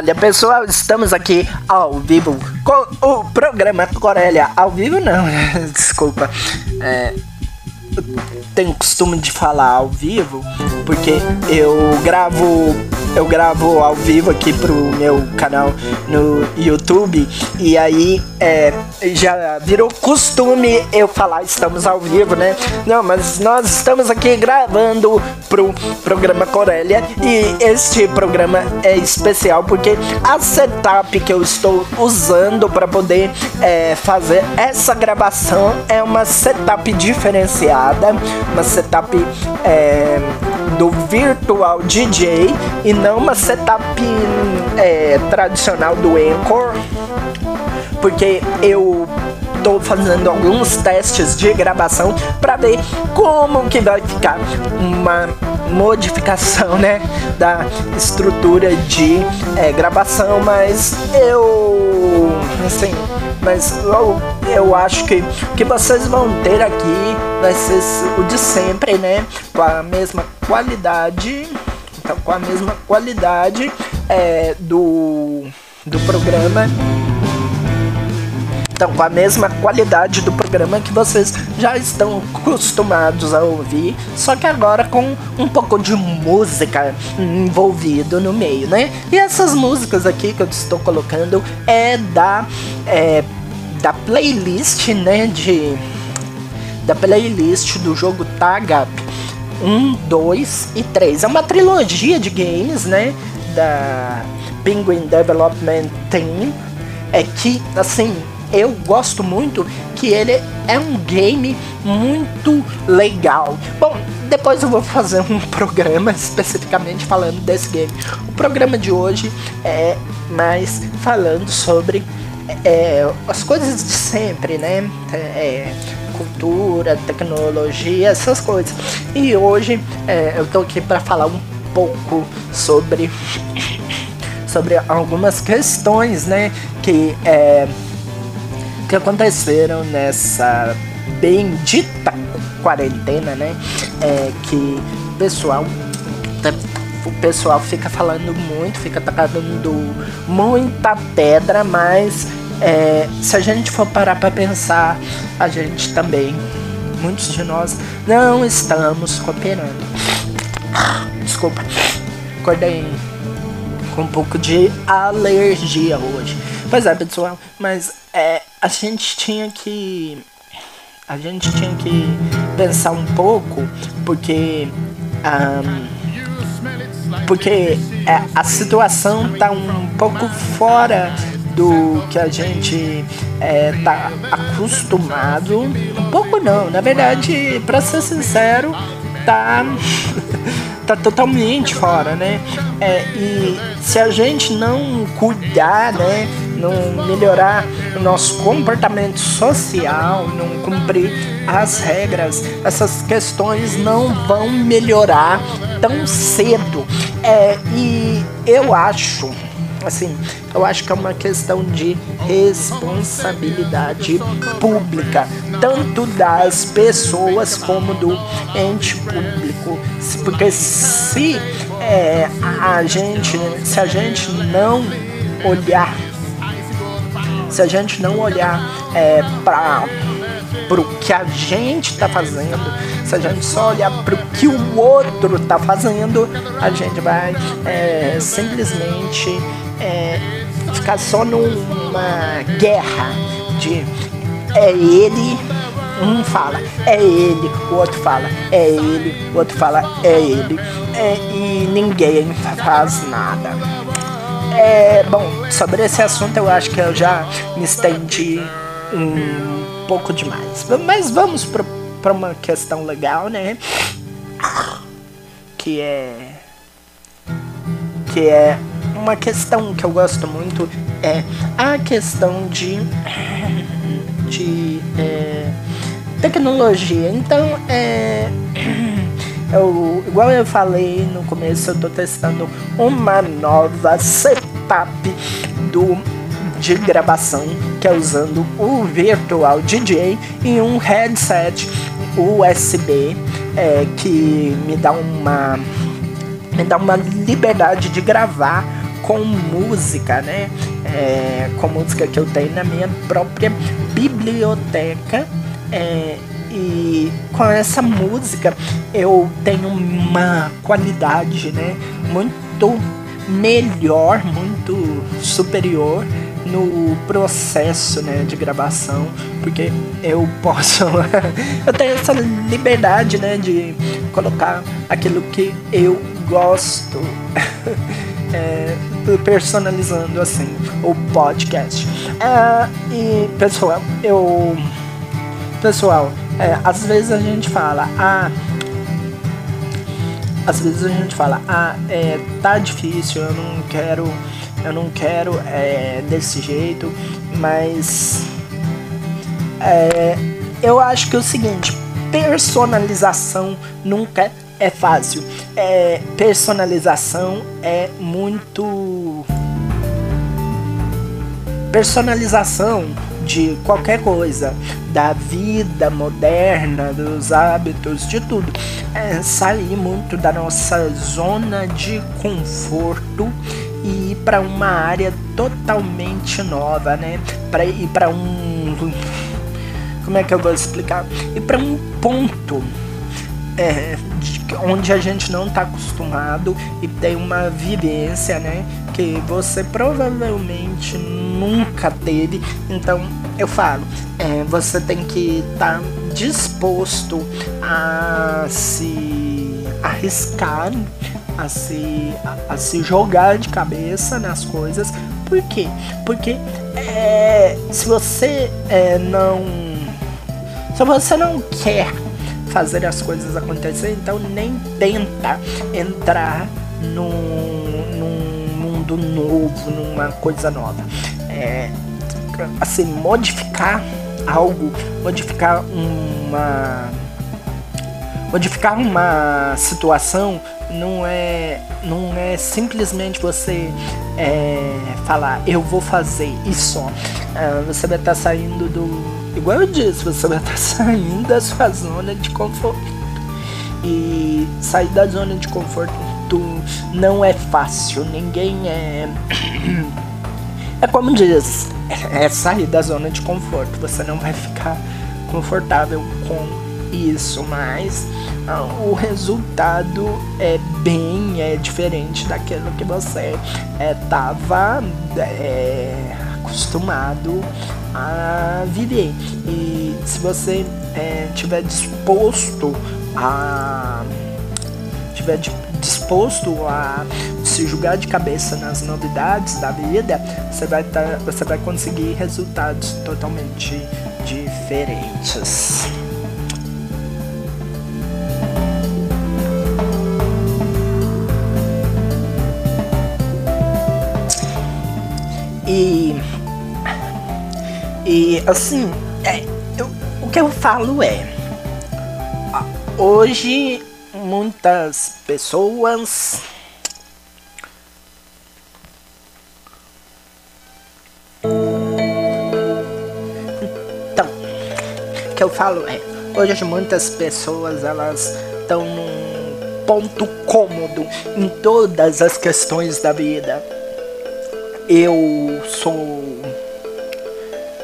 Olha, pessoal, estamos aqui ao vivo com o programa Corélia. Ao vivo não, desculpa. É, tenho costume de falar ao vivo porque eu gravo eu gravo ao vivo aqui pro meu canal no YouTube e aí é, já virou costume eu falar estamos ao vivo, né? Não, mas nós estamos aqui gravando pro programa Corélia e este programa é especial porque a setup que eu estou usando para poder é, fazer essa gravação é uma setup diferenciada, uma setup é, do Virtual DJ e não uma setup é, tradicional do Anchor, porque eu tô fazendo alguns testes de gravação para ver como que vai ficar uma modificação, né, da estrutura de é, gravação, mas eu, assim, mas eu, eu acho que o que vocês vão ter aqui vai ser o de sempre, né, com a mesma qualidade, então, com a mesma qualidade é, do do programa. Então, com a mesma qualidade do programa que vocês já estão acostumados a ouvir, só que agora com um pouco de música envolvido no meio, né? E essas músicas aqui que eu estou colocando é da é, da playlist, né? De da playlist do jogo Tagap 1, 2 e 3. É uma trilogia de games, né? Da Penguin Development Team. É que, assim, eu gosto muito que ele é um game muito legal. Bom, depois eu vou fazer um programa especificamente falando desse game. O programa de hoje é mais falando sobre é, as coisas de sempre, né? É, cultura, tecnologia, essas coisas. E hoje é, eu tô aqui para falar um pouco sobre sobre algumas questões, né? Que é que aconteceram nessa bendita quarentena, né? É que o pessoal o pessoal fica falando muito, fica tacando muita pedra, mas é, se a gente for parar para pensar, a gente também, muitos de nós, não estamos cooperando. Desculpa, acordei com um pouco de alergia hoje. Pois é, pessoal, mas é, a gente tinha que. A gente tinha que pensar um pouco, porque. Um, porque é, a situação tá um pouco fora do que a gente é, tá acostumado. Um pouco não, na verdade, para ser sincero, tá. tá totalmente fora, né? É, e se a gente não cuidar, né? Não melhorar o nosso comportamento social, não cumprir as regras, essas questões não vão melhorar tão cedo. É, e eu acho assim, eu acho que é uma questão de responsabilidade pública, tanto das pessoas como do ente público, porque se é, a gente, se a gente não olhar, se a gente não olhar é, para pro que a gente tá fazendo, se a gente só olhar pro que o outro tá fazendo, a gente vai é, simplesmente é, ficar só numa guerra de é ele, um fala é ele, o outro fala é ele, o outro fala é ele, é, e ninguém faz nada. É, bom, sobre esse assunto eu acho que eu já me estendi um pouco demais. Mas vamos para uma questão legal, né? Que é. Que é uma questão que eu gosto muito é a questão de, de é, tecnologia. Então, é, eu, igual eu falei no começo, eu estou testando uma nova setup do de gravação que é usando o Virtual DJ e um headset USB é, que me dá uma me dá uma liberdade de gravar com música, né? É, com música que eu tenho na minha própria biblioteca. É, e com essa música eu tenho uma qualidade, né? Muito melhor, muito superior no processo né, de gravação, porque eu posso. eu tenho essa liberdade né, de colocar aquilo que eu gosto. é, personalizando assim o podcast. É, e pessoal, eu. Pessoal, é, às vezes a gente fala, ah. Às vezes a gente fala, ah, é, tá difícil, eu não quero eu não quero é, desse jeito, mas é, eu acho que é o seguinte, personalização nunca é fácil. É, personalização é muito personalização de qualquer coisa, da vida moderna, dos hábitos, de tudo. É sair muito da nossa zona de conforto e ir para uma área totalmente nova, né? Para ir para um como é que eu vou explicar? Ir para um ponto é, de, onde a gente não está acostumado e tem uma vivência, né? Que você provavelmente nunca teve. Então eu falo, é, você tem que estar tá disposto a se arriscar a se, a, a, se jogar de cabeça nas coisas. Por quê? Porque é, se você é, não. Se você não quer fazer as coisas acontecer, então nem tenta entrar num, num mundo novo, numa coisa nova. É, assim, modificar algo, modificar uma modificar uma situação não é não é simplesmente você é, falar eu vou fazer isso é, você vai estar tá saindo do igual eu disse você vai estar tá saindo da sua zona de conforto. E sair da zona de conforto não é fácil ninguém é é como diz é sair da zona de conforto você não vai ficar confortável com isso, mas ah, o resultado é bem é diferente daquilo que você estava é, é, acostumado a viver. E se você estiver é, disposto a tiver disposto a se julgar de cabeça nas novidades da vida, você vai, tá, você vai conseguir resultados totalmente diferentes. E. E assim, é, eu, o que eu falo é. Hoje muitas pessoas. Então, o que eu falo é, hoje muitas pessoas elas estão num ponto cômodo em todas as questões da vida eu sou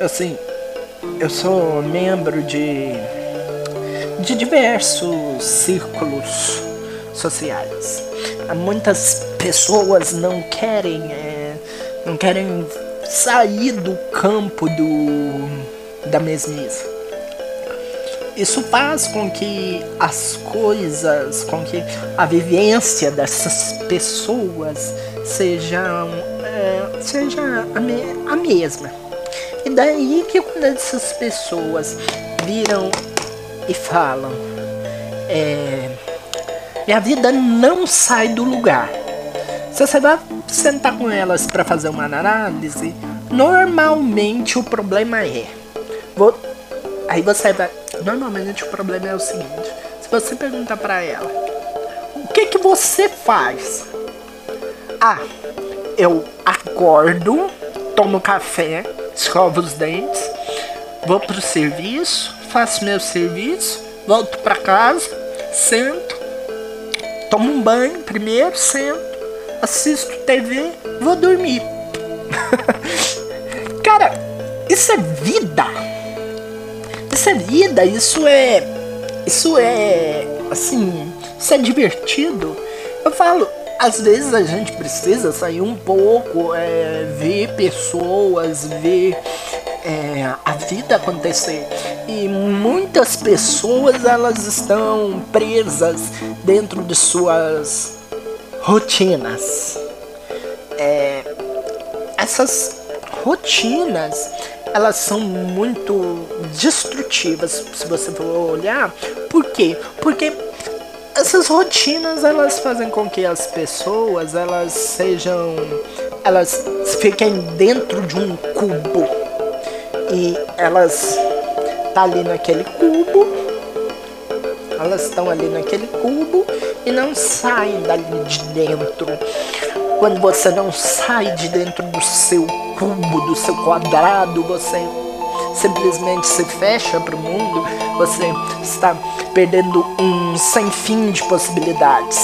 assim, eu sou membro de de diversos círculos sociais. Muitas pessoas não querem é, não querem sair do campo do da mesmice. Isso faz com que as coisas, com que a vivência dessas pessoas sejam é, seja a, me, a mesma. E daí que quando essas pessoas viram e falam, é, minha vida não sai do lugar. Se você vai sentar com elas para fazer uma análise, normalmente o problema é. Vou, aí você vai. Normalmente o problema é o seguinte: se você perguntar para ela, o que que você faz? Ah, eu acordo, tomo café, escovo os dentes, vou pro serviço, faço meu serviço, volto para casa, sento, tomo um banho primeiro, sento, assisto TV, vou dormir. Cara, isso é vida. Isso é vida, isso é. Isso é. Assim, isso é divertido. Eu falo, às vezes a gente precisa sair um pouco, é, ver pessoas, ver é, a vida acontecer. E muitas pessoas elas estão presas dentro de suas rotinas. É, essas rotinas elas são muito destrutivas se você for olhar. Por quê? Porque essas rotinas elas fazem com que as pessoas elas sejam elas fiquem dentro de um cubo e elas tá ali naquele cubo. Elas estão ali naquele cubo e não saem dali de dentro. Quando você não sai de dentro do seu cubo do seu quadrado você simplesmente se fecha para o mundo, você está perdendo um sem fim de possibilidades.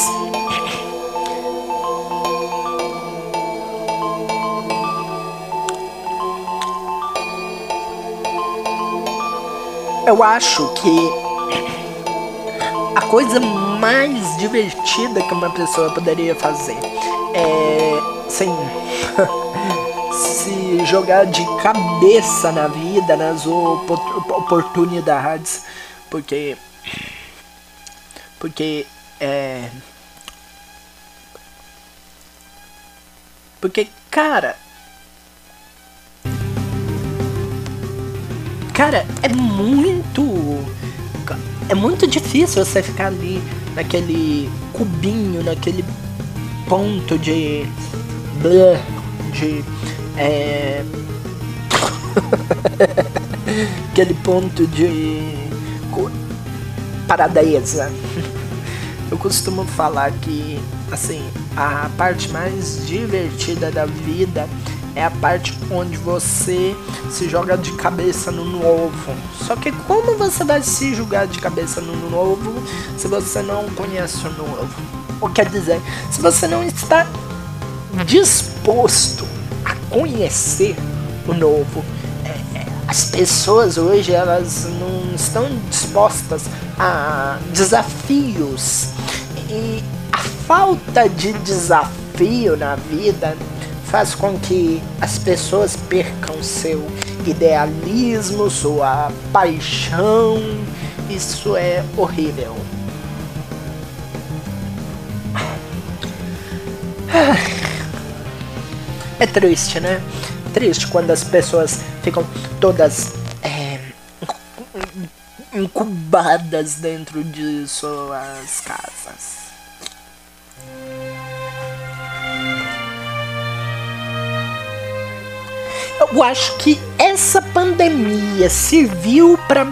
Eu acho que a coisa mais divertida que uma pessoa poderia fazer é, sim, se jogar de cabeça na vida, nas oportunidades, porque porque é porque cara cara é muito é muito difícil você ficar ali naquele cubinho naquele ponto de de é... aquele ponto de paradesa. Eu costumo falar que assim, a parte mais divertida da vida é a parte onde você se joga de cabeça no novo. Só que como você vai se jogar de cabeça no novo se você não conhece o novo? Ou quer dizer, se você não está disposto conhecer o novo. É, é, as pessoas hoje elas não estão dispostas a desafios e a falta de desafio na vida faz com que as pessoas percam seu idealismo, sua paixão. Isso é horrível. É triste, né? Triste quando as pessoas ficam todas é, incubadas dentro de suas casas. Eu acho que essa pandemia serviu para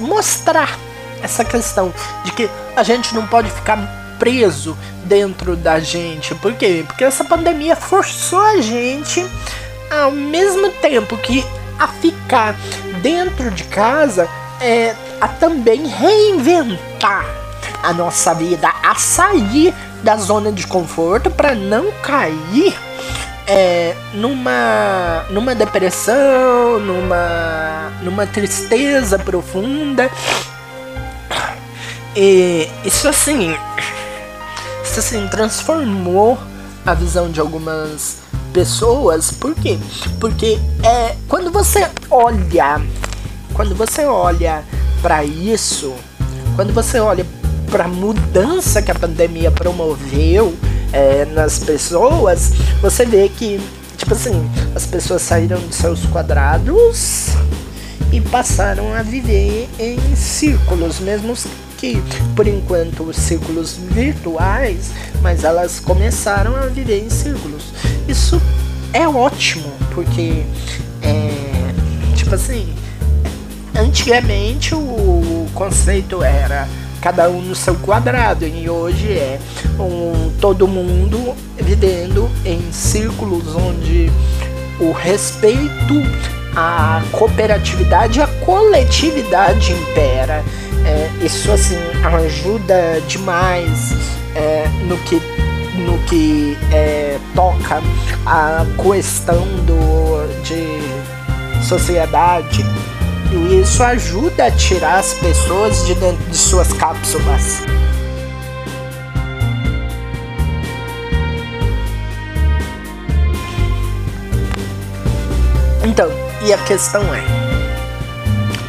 mostrar essa questão de que a gente não pode ficar preso dentro da gente. Por quê? Porque essa pandemia forçou a gente, ao mesmo tempo que a ficar dentro de casa, é, a também reinventar a nossa vida, a sair da zona de conforto para não cair é, numa numa depressão, numa numa tristeza profunda. E isso assim isso assim transformou a visão de algumas pessoas. Por quê? Porque é quando você olha, quando você olha para isso, quando você olha para a mudança que a pandemia promoveu é, nas pessoas, você vê que tipo assim as pessoas saíram de seus quadrados e passaram a viver em círculos, mesmo que, por enquanto, círculos virtuais, mas elas começaram a viver em círculos. Isso é ótimo, porque, é, tipo assim, antigamente o conceito era cada um no seu quadrado e hoje é um, todo mundo vivendo em círculos onde o respeito, a cooperatividade a coletividade impera é, isso assim ajuda demais é, no que no que é, toca a questão do, de sociedade. E isso ajuda a tirar as pessoas de dentro de suas cápsulas. Então, e a questão é: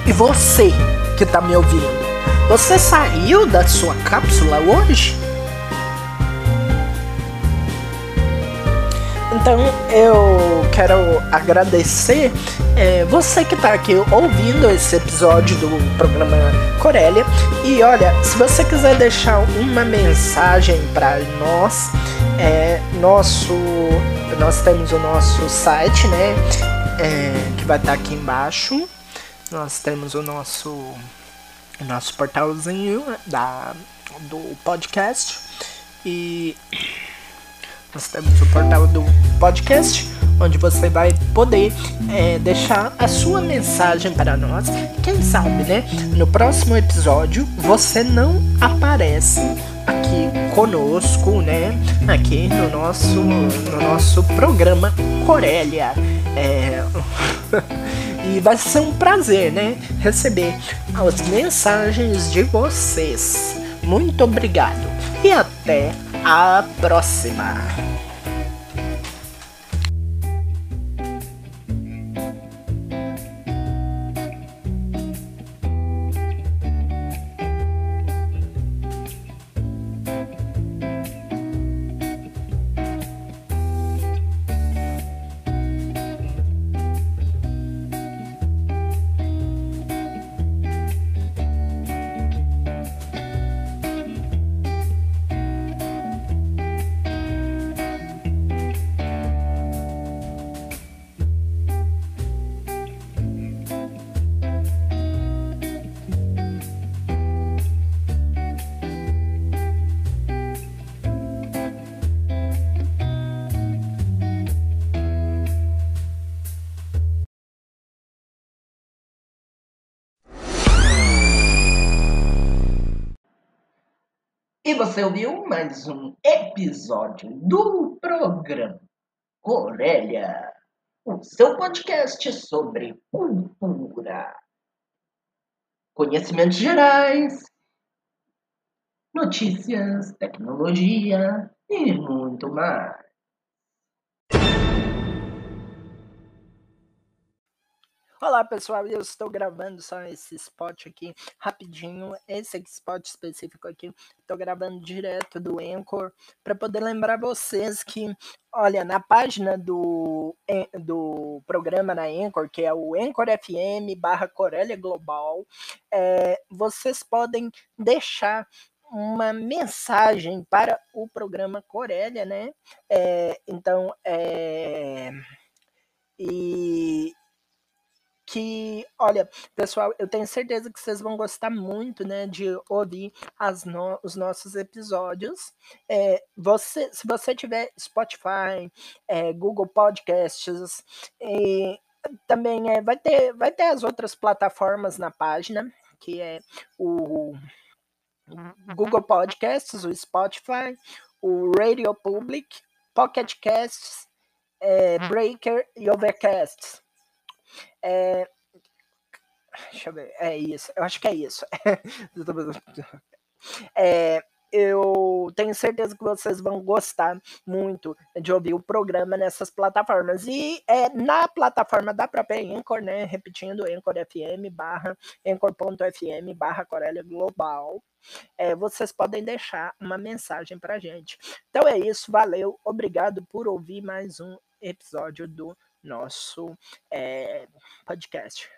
e você que tá me ouvindo? Você saiu da sua cápsula hoje? Então eu quero agradecer é, você que está aqui ouvindo esse episódio do programa Corélia. E olha, se você quiser deixar uma mensagem para nós, é, nosso, nós temos o nosso site, né? É, que vai estar tá aqui embaixo. Nós temos o nosso, o nosso portalzinho da, do podcast. E nós temos o portal do podcast, onde você vai poder é, deixar a sua mensagem para nós. Quem sabe, né? No próximo episódio você não aparece aqui conosco, né? Aqui no nosso, no nosso programa Corélia. É... e vai ser um prazer, né? Receber as mensagens de vocês. Muito obrigado e até a próxima! E você ouviu mais um episódio do programa Corélia, o seu podcast sobre cultura, conhecimentos gerais, notícias, tecnologia e muito mais. Olá pessoal, eu estou gravando só esse spot aqui rapidinho, esse spot específico aqui, estou gravando direto do Anchor para poder lembrar vocês que, olha, na página do, do programa na Anchor, que é o Anchor FM barra Corélia Global, é, vocês podem deixar uma mensagem para o programa Corélia, né? É, então, é, e que, olha, pessoal, eu tenho certeza que vocês vão gostar muito, né, de ouvir as no, os nossos episódios. É, você, se você tiver Spotify, é, Google Podcasts, e também é, vai, ter, vai ter as outras plataformas na página, que é o Google Podcasts, o Spotify, o Radio Public, Pocket Casts, é, Breaker e Overcast. É... Deixa eu ver. É isso. Eu acho que é isso. é, eu tenho certeza que vocês vão gostar muito de ouvir o programa nessas plataformas. E é na plataforma da própria Anchor, né? Repetindo, Anchor FM barra Anchor.fm barra Corélia Global. É, vocês podem deixar uma mensagem pra gente. Então é isso, valeu, obrigado por ouvir mais um episódio do nosso é, podcast.